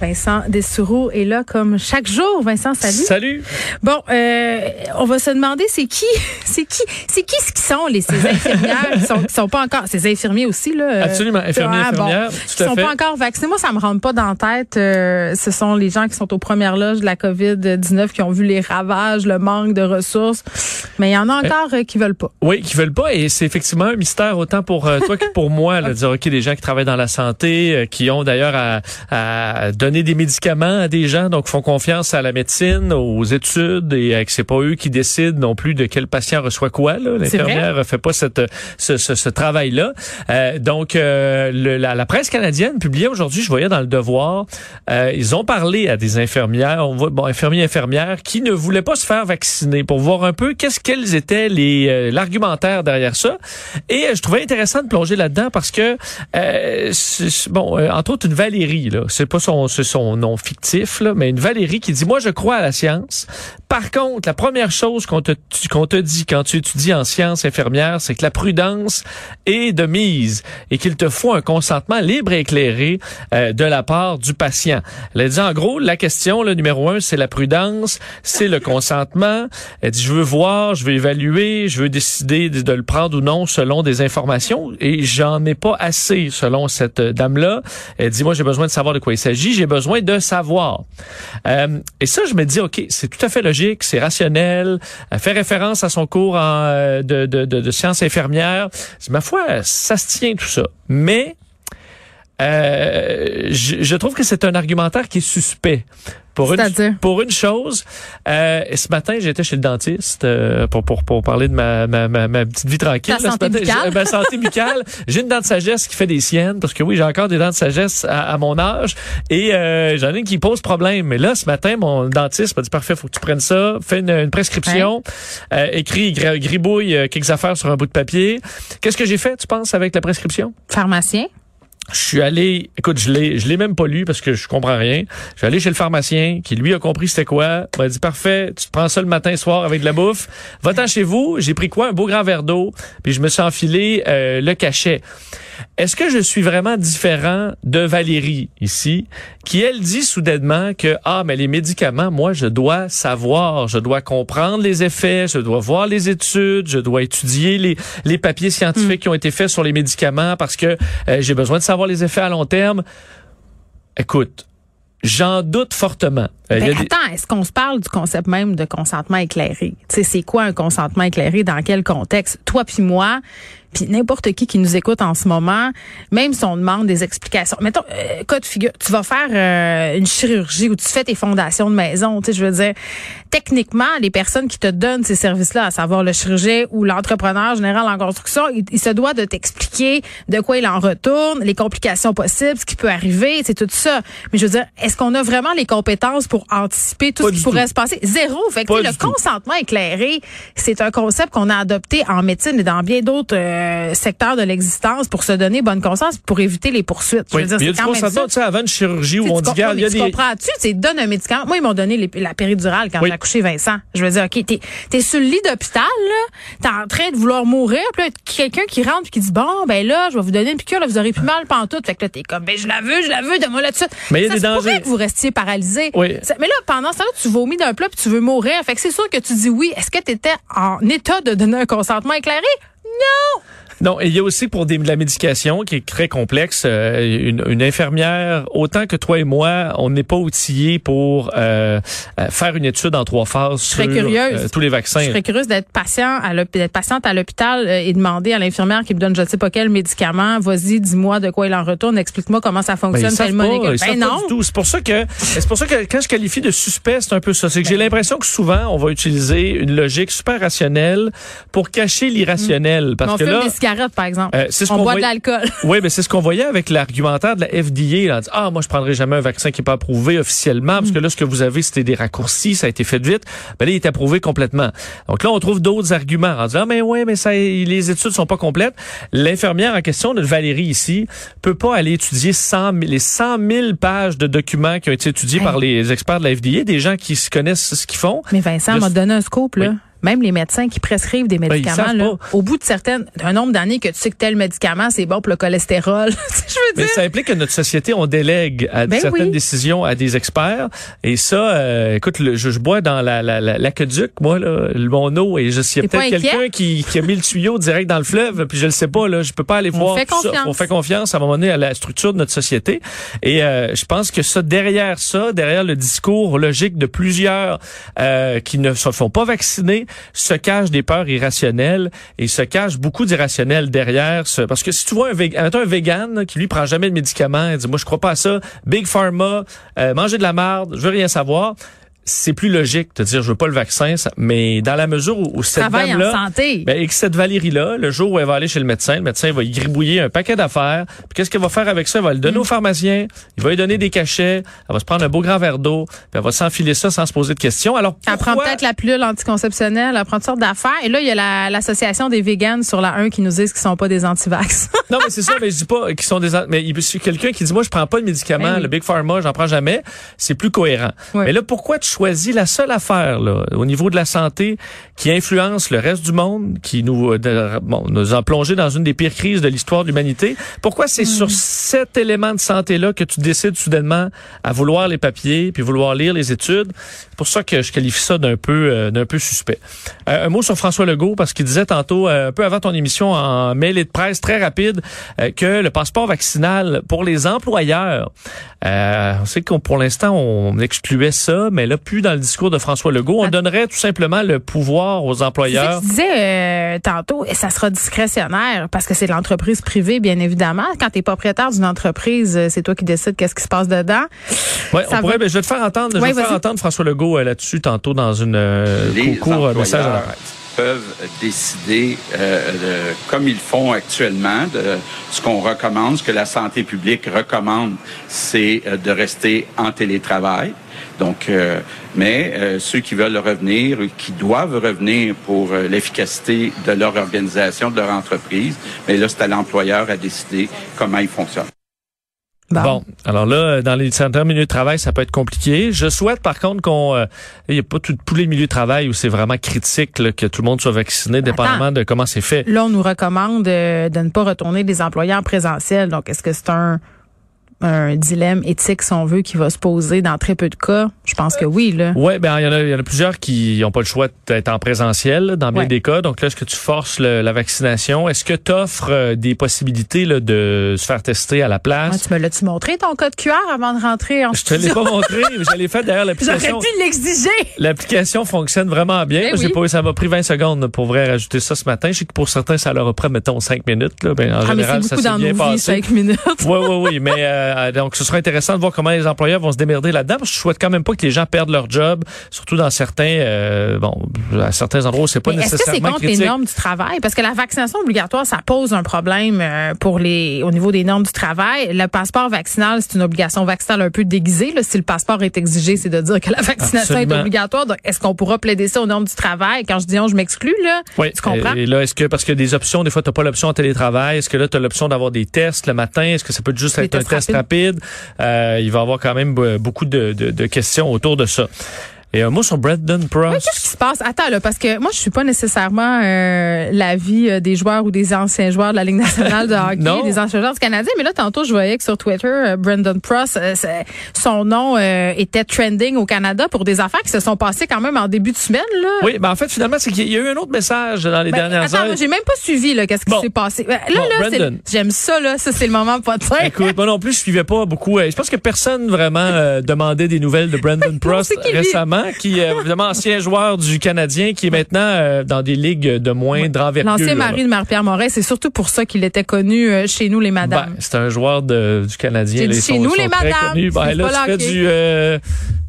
Vincent Dessoureau est là comme chaque jour. Vincent, salut. Salut. Bon, euh, on va se demander c'est qui, c'est qui, c'est qui ce qui sont les ces infirmières qui sont, qui sont pas encore, ces infirmiers aussi là. euh, Absolument, infirmiers, ah, bon, infirmières, qui à sont fait. pas encore vaccinés. Moi, ça me rentre pas dans la tête. euh, ce sont les gens qui sont aux premières loges de la COVID 19 qui ont vu les ravages, le manque de ressources. Mais il y en a encore euh, qui veulent pas. Oui, qui veulent pas et c'est effectivement un mystère autant pour euh, toi que pour moi là, de dire ok des gens qui travaillent dans la santé, euh, qui ont d'ailleurs à, à donner des médicaments à des gens, donc font confiance à la médecine, aux études et euh, que c'est pas eux qui décident non plus de quel patient reçoit quoi. L'infirmière fait pas cette, ce, ce, ce travail là. donc euh, le- la, la presse canadienne publiait aujourd'hui, je voyais dans le Devoir, euh, ils ont parlé à des infirmières, on voit bon infirmiers infirmières qui ne voulaient pas se faire vacciner pour voir un peu qu'est-ce quels étaient les euh, l'argumentaire derrière ça. Et euh, je trouvais intéressant de plonger là-dedans parce que euh, bon, euh, entre autres une Valérie là, c'est pas son c'est son nom fictif là, mais une Valérie qui dit moi je crois à la science. Par contre, la première chose qu'on te qu'on te dit quand tu étudies en sciences infirmières, c'est que la prudence est de mise et qu'il te faut un consentement libre et éclairé euh, de la part du patient. Elle dit en gros la question le numéro un c'est la prudence, c'est le consentement. Elle dit je veux voir, je veux évaluer, je veux décider de, le prendre ou non selon des informations et j'en ai pas assez selon cette dame là. Elle dit moi j'ai besoin de savoir de quoi il s'agit, besoin de savoir. Euh, et ça je me dis ok c'est tout à fait logique, c'est rationnel. Elle fait référence à son cours euh, de, de, de, de sciences infirmières. Ma foi ça se tient tout ça, mais euh, je, je trouve que c'est un argumentaire qui est suspect. Pour une, pour une chose, euh, ce matin, j'étais chez le dentiste euh, pour, pour, pour parler de ma, ma, ma, ma petite vie tranquille. Là, ce santé matin, buccale. Ma santé buccale. J'ai une dent de sagesse qui fait des siennes, parce que oui, j'ai encore des dents de sagesse à, à mon âge, et euh, j'en ai une qui pose problème. Mais là, ce matin, mon dentiste m'a dit, parfait, faut que tu prennes ça, fais une, une prescription, euh, écris, gribouille euh, quelques affaires sur un bout de papier. Qu'est-ce que j'ai fait, tu penses, avec la prescription? Pharmacien. Je suis allé, écoute, je l'ai, je l'ai même pas lu parce que je comprends rien. Je suis allé chez le pharmacien qui lui a compris c'était quoi. Il m'a dit parfait, tu te prends ça le matin et soir avec de la bouffe. Va-t'en chez vous. J'ai pris quoi? Un beau grand verre d'eau, puis je me suis enfilé euh, le cachet. Est-ce que je suis vraiment différent de Valérie ici, qui elle dit soudainement que ah mais les médicaments, moi je dois savoir, je dois comprendre les effets, je dois voir les études, je dois étudier les les papiers scientifiques qui ont été faits sur les médicaments parce que euh, j'ai besoin de savoir les effets à long terme. Écoute, j'en doute fortement. Euh, Ben, des- attends, est-ce qu'on se parle du concept même de consentement éclairé? Tu sais, c'est quoi un consentement éclairé? Dans quel contexte? Toi puis moi, puis n'importe qui qui nous écoute en ce moment, même si on demande des explications. Mettons, euh, cas de figure, tu vas faire euh, une chirurgie ou tu fais tes fondations de maison. Tu sais, je veux dire, techniquement, les personnes qui te donnent ces services-là, à savoir le chirurgien ou l'entrepreneur général en construction, il, il se doit de t'expliquer de quoi il en retourne, les complications possibles, ce qui peut arriver, c'est tout ça. Mais je veux dire, est-ce qu'on a vraiment les compétences pour anticiper tout Pas ce qui pourrait tout. se passer? Zéro. Fait que le tout. consentement éclairé, c'est un concept qu'on a adopté en médecine et dans bien d'autres euh, secteurs de l'existence pour se donner bonne conscience, pour éviter les poursuites. Je Oui, veux dire, mais il y a du consentement, tu sais, avant une chirurgie où on dit, regarde, il y a des... comprends-tu? Tu sais, donne un médicament. Moi, ils m'ont donné les- la péridurale quand Oui. j'ai accouché Vincent. Je veux dire, OK, t'es, t'es sur le lit d'hôpital, là, t'es en train de vouloir mourir, puis là, quelqu'un qui rentre puis qui dit, bon, ben là, je vais vous donner une piqûre, là, vous aurez plus mal pantoute. Fait que là, t'es comme, ben je la veux, je la veux, donne-moi là-dessus. Mais il y a des se que vous restiez paralysé. Oui. Mais là, pendant ce temps-là, tu vomis d'un plat puis tu veux mourir. Fait que c'est sûr que tu dis oui. Est-ce que tu étais en état de donner un consentement éclairé? Non! Non, et il y a aussi pour des, la médication qui est très complexe, euh, une, une infirmière, autant que toi et moi, on n'est pas outillés pour euh, euh, faire une étude en trois phases sur euh, tous les vaccins. Je serais curieuse d'être patient à d'être patiente à l'hôpital euh, et demander à l'infirmière qui me donne je ne sais pas quel médicament, vas-y, dis-moi de quoi il en retourne, explique-moi comment ça Ben, fonctionne, ils telle molécule. pas, ils Ben pas non. du tout. C'est pour ça que c'est pour ça que quand je qualifie de suspect, c'est un peu ça. C'est que j'ai l'impression que souvent on va utiliser une logique super rationnelle pour cacher l'irrationnel. Parce que là, par exemple. Euh, c'est ce On boit de l'alcool. Oui, mais c'est ce qu'on voyait avec l'argumentaire de la FDA. Là, en disant, ah, moi, je prendrai jamais un vaccin qui n'est pas approuvé officiellement, parce que là, ce que vous avez, c'était des raccourcis, ça a été fait vite. Ben là, il est approuvé complètement. Donc là, on trouve d'autres arguments en disant, ah, mais ouais, mais ça, les études sont pas complètes. L'infirmière en question, notre Valérie ici, peut pas aller étudier 100 000 les 100 000 pages de documents qui ont été étudiés Hey. par les experts de la FDA, des gens qui se connaissent ce qu'ils font. Mais Vincent m'a donné un scoop, là. Oui. Même les médecins qui prescrivent des Ben, médicaments, là, au bout de certaines, d'un nombre d'années que tu sais que tel médicament, c'est bon pour le cholestérol. Je veux Mais dire. ça implique que notre société, on délègue à Ben certaines oui. décisions à des experts. Et ça, euh, écoute, le- je, je bois dans la, la, la- l'aqueduc, moi, là, mon eau, et je pas peut-être quelqu'un qui, qui a mis le tuyau direct dans le fleuve, puis je le sais pas, là, je peux pas aller On voir fait tout ça. On fait confiance à un moment donné à la structure de notre société. Et euh, je pense que ça, derrière ça, derrière le discours logique de plusieurs euh, qui ne se font pas vacciner, se cachent des peurs irrationnelles et se cache beaucoup d'irrationnel derrière ce, parce que si tu vois un, vég- un vegan qui lui prend jamais de médicaments, il dit moi je crois pas à ça, big pharma, euh, manger de la marde, je veux rien savoir. C'est plus logique de dire je veux pas le vaccin, ça- mais dans la mesure où, où cette dame-là, santé. ben, et que cette Valérie-là, le jour où elle va aller chez le médecin, le médecin va y gribouiller un paquet d'affaires. Puis qu'est-ce qu'elle va faire avec ça? Elle va le donner Mm. au pharmacien, il va lui donner des cachets, elle va se prendre un beau grand verre d'eau, puis elle va s'enfiler ça sans se poser de questions. Alors Elle prend pourquoi- peut-être la pilule anticonceptionnelle, elle prend toutes sortes d'affaires. Et là, il y a la- l'association des végans sur la 1 qui nous disent qu'ils sont pas des antivax. Non, mais c'est ça, mais je dis pas qu'ils sont des... Mais il y a quelqu'un qui dit, moi, je prends pas de médicaments, Ben oui. le Big Pharma, j'en prends jamais. C'est plus cohérent. Mais là, pourquoi tu choisis la seule affaire, là, au niveau de la santé, qui influence le reste du monde, qui nous, euh, de- bon, nous a plongé dans une des pires crises de l'histoire de l'humanité? Pourquoi c'est Hmm. sur cet élément de santé-là que tu décides soudainement à vouloir les papiers, puis vouloir lire les études? C'est pour ça que je qualifie ça d'un peu, euh, d'un peu suspect. Euh, un mot sur François Legault, parce qu'il disait tantôt, un peu avant ton émission, en mail et de presse très rapide, que le passeport vaccinal pour les employeurs, euh, on sait qu'on pour l'instant on excluait ça, mais là plus dans le discours de François Legault, on Ah. donnerait tout simplement le pouvoir aux employeurs. que tu disais euh, tantôt, et ça sera discrétionnaire parce que c'est de l'entreprise privée, bien évidemment. Quand tu es propriétaire d'une entreprise, euh, c'est toi qui décides qu'est-ce qui se passe dedans. Ouais, ça on pourrait, va- ben, je vais te faire entendre, je Ouais, vais te faire entendre François Legault euh, là-dessus tantôt dans une euh, court message à la presse. Peuvent décider, euh, comme ils font actuellement, ce qu'on recommande, ce que la santé publique recommande, c'est euh, de rester en télétravail. Donc, euh, mais ceux qui veulent revenir, qui doivent revenir pour l'efficacité de leur organisation, de leur entreprise, mais là, c'est à l'employeur à décider comment il fonctionne. Bon, alors là, dans les certains milieux de travail, ça peut être compliqué. Je souhaite par contre qu'on, euh, il n'y a pas tout, tous les milieux de travail où c'est vraiment critique là, que tout le monde soit vacciné, dépendamment de comment c'est fait. Là, on nous recommande euh, de ne pas retourner des employés en présentiel. Donc, est-ce que c'est un, un dilemme éthique, si on veut, qui va se poser dans très peu de cas? Je pense que oui, là. Ouais, ben il y en a, il y en a plusieurs qui n'ont pas le choix d'être en présentiel dans bien Ouais. des cas. Donc là, est-ce que tu forces le- la vaccination? Est-ce que tu offres des possibilités là, de se faire tester à la Ouais, place tu me l'as-tu montré ton code QR avant de rentrer en Je te l'ai pas montré, mais je l'ai fait derrière J'aurais l'application. dû l'exiger. L'application fonctionne vraiment bien. J'ai oui. pas, ça m'a pris 20 secondes pour vrai rajouter ça ce matin. Je sais que pour certains, ça leur a pris, mettons, 5 minutes. Là. Ben, en Ah, mais général, c'est ça beaucoup s'est dans bien nos vies, passé. cinq minutes. Oui, oui, oui. Mais euh, donc, ce sera intéressant de voir comment les employeurs vont se démerder là-dedans. Parce que je souhaite quand même pas que les gens perdent leur job, surtout dans certains, euh, bon, à certains endroits où c'est pas Mais Est-ce que c'est nécessairement contre les normes du travail? Parce que la vaccination obligatoire, ça pose un problème euh, pour les au niveau des normes du travail. Le passeport vaccinal, c'est une obligation vaccinale un peu déguisée. Là. Si le passeport est exigé, c'est de dire que la vaccination Absolument. est obligatoire. Donc, est-ce qu'on pourra plaider ça aux normes du travail? Quand je dis on, je m'exclus, là. Oui. Tu comprends? Et là, est-ce que, parce que des options, des fois, t'as pas l'option en télétravail. Est-ce que là, t'as l'option d'avoir des tests le matin? Est-ce que ça peut juste être un test Euh, il va y avoir quand même be- beaucoup de, de- de questions autour de ça. Et un mot sur Brandon Prost. Qu'est-ce qui se passe? Attends, là, parce que moi, je suis pas nécessairement euh, l'avis euh, des joueurs ou des anciens joueurs de la Ligue nationale de hockey, Non. des anciens joueurs du Canadien. Mais là, tantôt, je voyais que sur Twitter, euh, Brandon Pross, euh, son nom euh, était trending au Canada pour des affaires qui se sont passées quand même en début de semaine. Là. Oui, ben en fait, finalement, c'est qu'il y a eu un autre message dans les Ben, dernières attends, heures. moi, j'ai même pas suivi là, qu'est-ce qui Bon. s'est passé. Ben, Là, Bon, là, j'aime ça, là. Ça, c'est le moment pas de faire. Écoute, moi non plus, je suivais pas beaucoup. euh, Je pense que personne vraiment euh, demandait des nouvelles de Brandon Prost c'est qui, est évidemment ancien joueur du Canadien, qui est maintenant euh, dans des ligues de moindre envergure. L'ancien mari de Marie-Pierre Moret, c'est surtout pour ça qu'il était connu euh, chez nous, les Ben, madames. c'est un joueur de, du Canadien. Dit chez sont- nous, les madames. Ben, là, tu fais du, euh,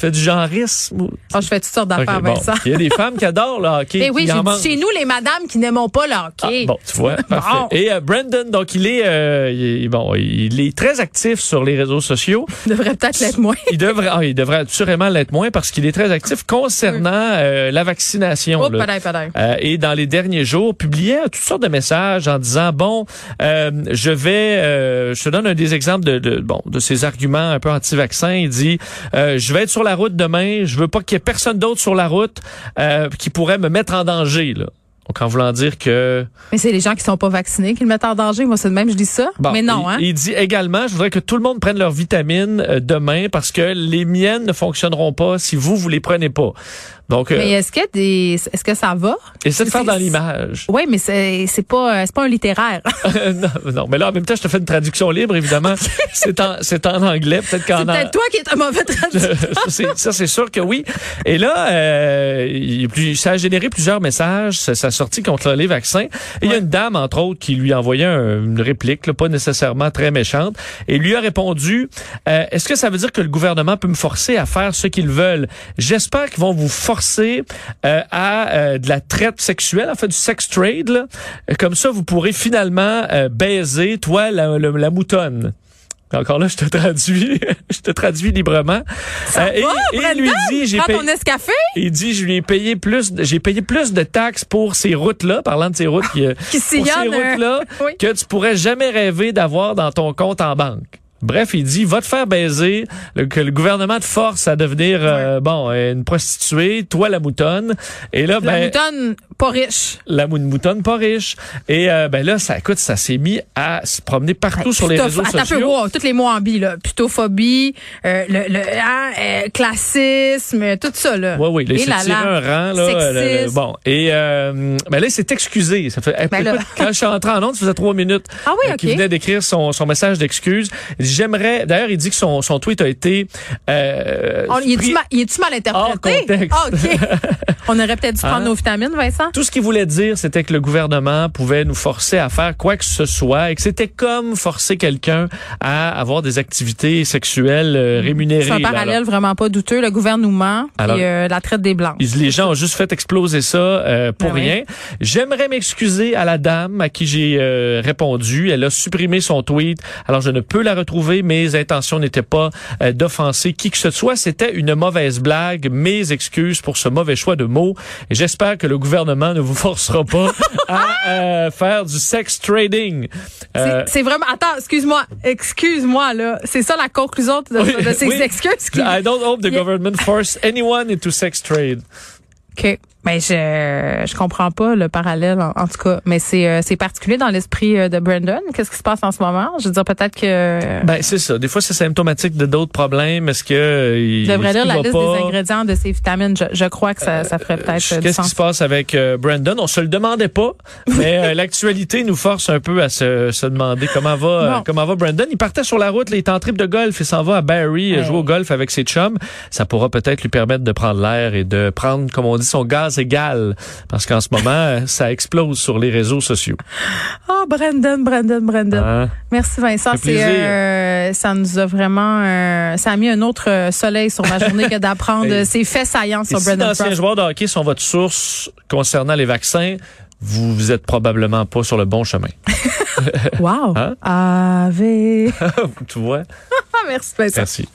fais du genrisme? ou- Oh, je fais toutes sortes d'affaires, Ok, bon. Vincent. Il y a des femmes qui adorent le hockey. Mais oui, qui en j'ai chez nous, les madames qui n'aiment pas le hockey. Ah, bon, tu vois, parfait. Bon. Et euh, Brandon, donc il est, euh, il est- bon, il est très actif sur les réseaux sociaux. Je devrais peut-être l'être moins. Il devrait, ah, il devrait assurément l'être moins parce qu'il est très actif concernant euh, la vaccination. Oh, là. padaille, padaille. Euh, et dans les derniers jours, publiait toutes sortes de messages en disant bon, euh, je vais, euh, je te donne un des exemples de, de bon de ses arguments un peu anti-vaccin. Il dit, euh, je vais être sur la route demain, je veux pas qu'il y ait personne d'autre sur la route euh, qui pourrait me mettre en danger là. Donc en voulant dire que Mais c'est les gens qui sont pas vaccinés qui le mettent en danger. Moi, c'est de même, je dis ça. Bon, mais non, il, hein? il dit également, je voudrais que tout le monde prenne leurs vitamines euh, demain parce que les miennes ne fonctionneront pas si vous vous les prenez pas. Donc, euh, Mais est-ce que des, est-ce que ça va? essaie de faire dans l'image. Oui, mais c'est, c'est pas, euh, c'est pas un littéraire. non, non, mais là, en même temps, je te fais une traduction libre, évidemment. c'est en, c'est en anglais, peut-être qu'en c'est peut-être toi qui es un mauvais traducteur. ça, c'est- sûr que oui. Et là, euh, plus- ça a généré plusieurs messages. Ça, ça a sorti contre les vaccins. Et il y a une dame, entre autres, qui lui a envoyé un- une réplique, là, pas nécessairement très méchante, et lui a répondu euh, Est-ce que ça veut dire que le gouvernement peut me forcer à faire ce qu'ils veulent? J'espère qu'ils vont vous forcer euh, à euh, de la traite sexuelle, en fait, du sex trade. là. Euh, Comme ça, vous pourrez finalement euh, baiser, toi, la, la, la moutonne. Encore là, je te traduis, je te traduis librement. Euh, et, va, et Brenda? lui dit, j'ai payé, il dit, je lui ai payé plus, de- j'ai payé plus de taxes pour ces routes-là, parlant de ces routes qui, euh, qui pour ces euh, routes-là, oui. que tu pourrais jamais rêver d'avoir dans ton compte en banque. Bref, il dit, va te faire baiser, le- que le gouvernement te force à devenir, euh, bon, euh, une prostituée, toi la moutonne. Et là, La ben, moutonne pas riche. la mou- moutonne pas riche. Et euh, ben là, ça, écoute, ça s'est mis à se promener partout sur les réseaux peu, sociaux. wow, toutes les mots en bi, là. Putophobie, euh, le, le hein, euh, classisme, tout ça, là. Oui, oui, il Et là un rang, là. Sexiste. le- le- bon. Et, euh, ben là, il s'est excusé. Ça fait, Ben écoute, quand je suis entré en onde, ça faisait trois minutes. Ah oui, OK. Qu'il venait d'écrire son, son message d'excuse. J'aimerais, d'ailleurs, il dit que son, son tweet a été, euh, On- il est-tu mal, interprété? Hors. Ah, OK. On aurait peut-être dû prendre Hein? nos vitamines, Vincent? Tout ce qu'il voulait dire, c'était que le gouvernement pouvait nous forcer à faire quoi que ce soit et que c'était comme forcer quelqu'un à avoir des activités sexuelles euh, rémunérées. C'est un parallèle vraiment pas douteux. Le gouvernement Alors- et euh, la traite des Blancs. Les gens ont juste fait exploser ça euh, pour oui. rien. J'aimerais m'excuser à la dame à qui j'ai euh, répondu. Elle a supprimé son tweet. Alors je ne peux la retrouver. Mes intentions n'étaient pas euh, d'offenser qui que ce soit. C'était une mauvaise blague. Mes excuses pour ce mauvais choix de mots. Et j'espère que le gouvernement ne vous forcera pas à euh, faire du sex trading. C'est- Euh, C'est vraiment. Attends, excuse-moi. Excuse-moi, là. C'est ça la conclusion de, Oui, de ces oui. excuses. Qui... I don't hope the Yeah. government force anyone into sex trade. OK. Mais je je comprends pas le parallèle en, en tout cas, mais c'est euh, c'est particulier dans l'esprit euh, de Brandon. Qu'est-ce qui se passe en ce moment? Je veux dire peut-être que Ben c'est ça. Des fois c'est symptomatique de d'autres problèmes. Est-ce que euh, il, je devrais est-ce lire la liste pas? des ingrédients de ces vitamines. Je, je crois que ça, ça ferait peut-être euh, Qu'est-ce qui se passe avec euh, Brandon? On se le demandait pas, mais euh, l'actualité nous force un peu à se, se demander comment va euh, Bon. comment va Brandon. Il partait sur la route, là, il est en trip de golf, il s'en va à euh, Ouais. jouer au golf avec ses chums. Ça pourra peut-être lui permettre de prendre l'air et de prendre, comme on dit, son gaz égal, parce qu'en ce moment euh, ça explose sur les réseaux sociaux. Oh Brandon, Brandon, Brandon. Hein? Merci Vincent. C'est euh, ça nous a vraiment euh, ça a mis un autre soleil sur ma journée que d'apprendre ces faits saillants sur si Brandon d'anciens Frost. joueurs de hockey sont votre source concernant les vaccins, vous, vous êtes probablement pas sur le bon chemin. Wow. Hein? Ave. tu vois? Merci Vincent. Merci.